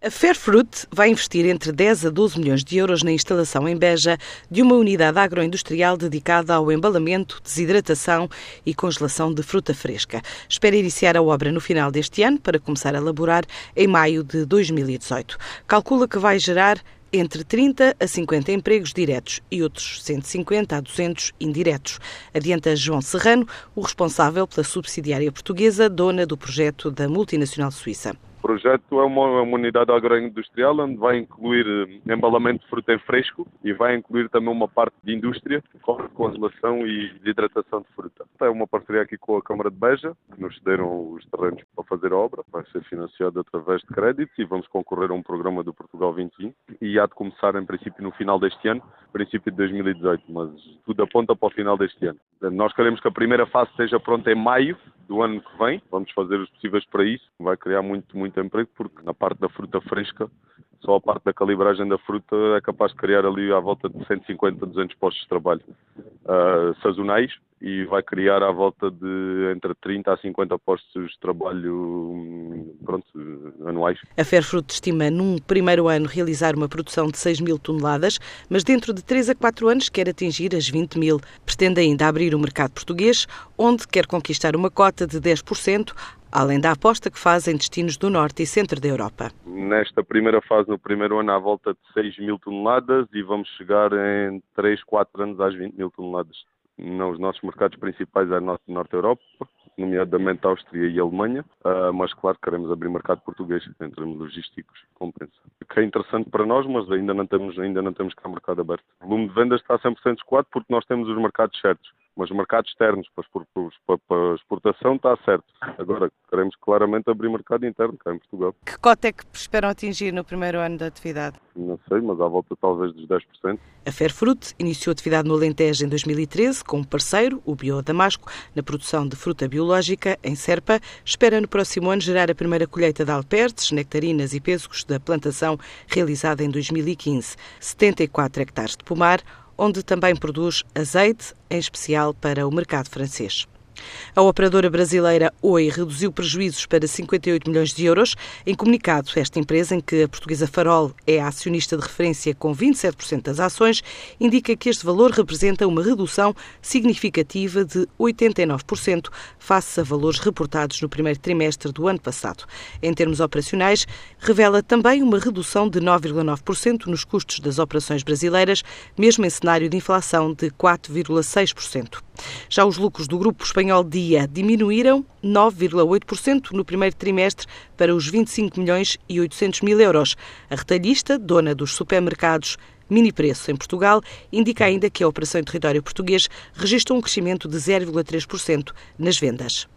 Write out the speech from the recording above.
A Fairfruit vai investir entre 10 a 12 milhões de euros na instalação em Beja de uma unidade agroindustrial dedicada ao embalamento, desidratação e congelação de fruta fresca. Espera iniciar a obra no final deste ano para começar a elaborar em maio de 2018. Calcula que vai gerar entre 30 a 50 empregos diretos e outros 150 a 200 indiretos. Adianta João Serrano, o responsável pela subsidiária portuguesa, dona do projeto da multinacional suíça. O projeto é uma, uma unidade agroindustrial onde vai incluir eh, embalamento de fruta em fresco e vai incluir também uma parte de indústria, com congelação e hidratação de fruta. É uma parceria aqui com a Câmara de Beja, que nos cederam os terrenos para fazer a obra. Vai ser financiado através de créditos e vamos concorrer a um programa do Portugal 2020 e há de começar em princípio no final deste ano, princípio de 2018, mas tudo aponta para o final deste ano. Nós queremos que a primeira fase seja pronta em maio do ano que vem. Vamos fazer os possíveis para isso. Vai criar muito, muito emprego, porque na parte da fruta fresca, só a parte da calibragem da fruta é capaz de criar ali à volta de 150, 200 postos de trabalho uh, sazonais e vai criar à volta de entre 30 a 50 postos de trabalho hum, pronto, anuais. A Fairfruit estima num primeiro ano realizar uma produção de 6 mil toneladas, mas dentro de 3 a 4 anos quer atingir as 20 mil. Pretende ainda abrir o mercado português, onde quer conquistar uma cota de 10%, além da aposta que faz em destinos do norte e centro da Europa. Nesta primeira fase, no primeiro ano, há volta de 6 mil toneladas e vamos chegar em 3, 4 anos às 20 mil toneladas os nossos mercados principais é a Norte, Europa, nomeadamente a Áustria e a Alemanha, uh, mas claro queremos abrir mercado português em termos logísticos, compensa. Que é interessante para nós, mas ainda não temos, ainda não temos cá mercado aberto. O volume de vendas está 100% escoado porque nós temos os mercados certos mas os mercados externos para, para, exportação está certo. Agora, queremos claramente abrir mercado interno cá em Portugal. Que cota é que esperam atingir no primeiro ano da atividade? Não sei, mas à volta talvez dos 10%. A Fairfruit iniciou atividade no Alentejo em 2013 com um parceiro, o Bio Damasco, na produção de fruta biológica em Serpa. Espera no próximo ano gerar a primeira colheita de alperces, nectarinas e pêssegos da plantação realizada em 2015. 74 hectares de pomar, onde também produz azeite, em especial para o mercado francês. A operadora brasileira Oi reduziu prejuízos para 58 milhões de euros. Em comunicado, esta empresa, em que a portuguesa Farol é a acionista de referência com 27% das ações, indica que este valor representa uma redução significativa de 89% face a valores reportados no primeiro trimestre do ano passado. Em termos operacionais, revela também uma redução de 9,9% nos custos das operações brasileiras, mesmo em cenário de inflação de 4,6%. Já os lucros do grupo espanhol Dia diminuíram 9,8% no primeiro trimestre para os 25 milhões e 800 mil euros. A retalhista, dona dos supermercados Mini Preço em Portugal, indica ainda que a operação em território português registrou um crescimento de 0,3% nas vendas.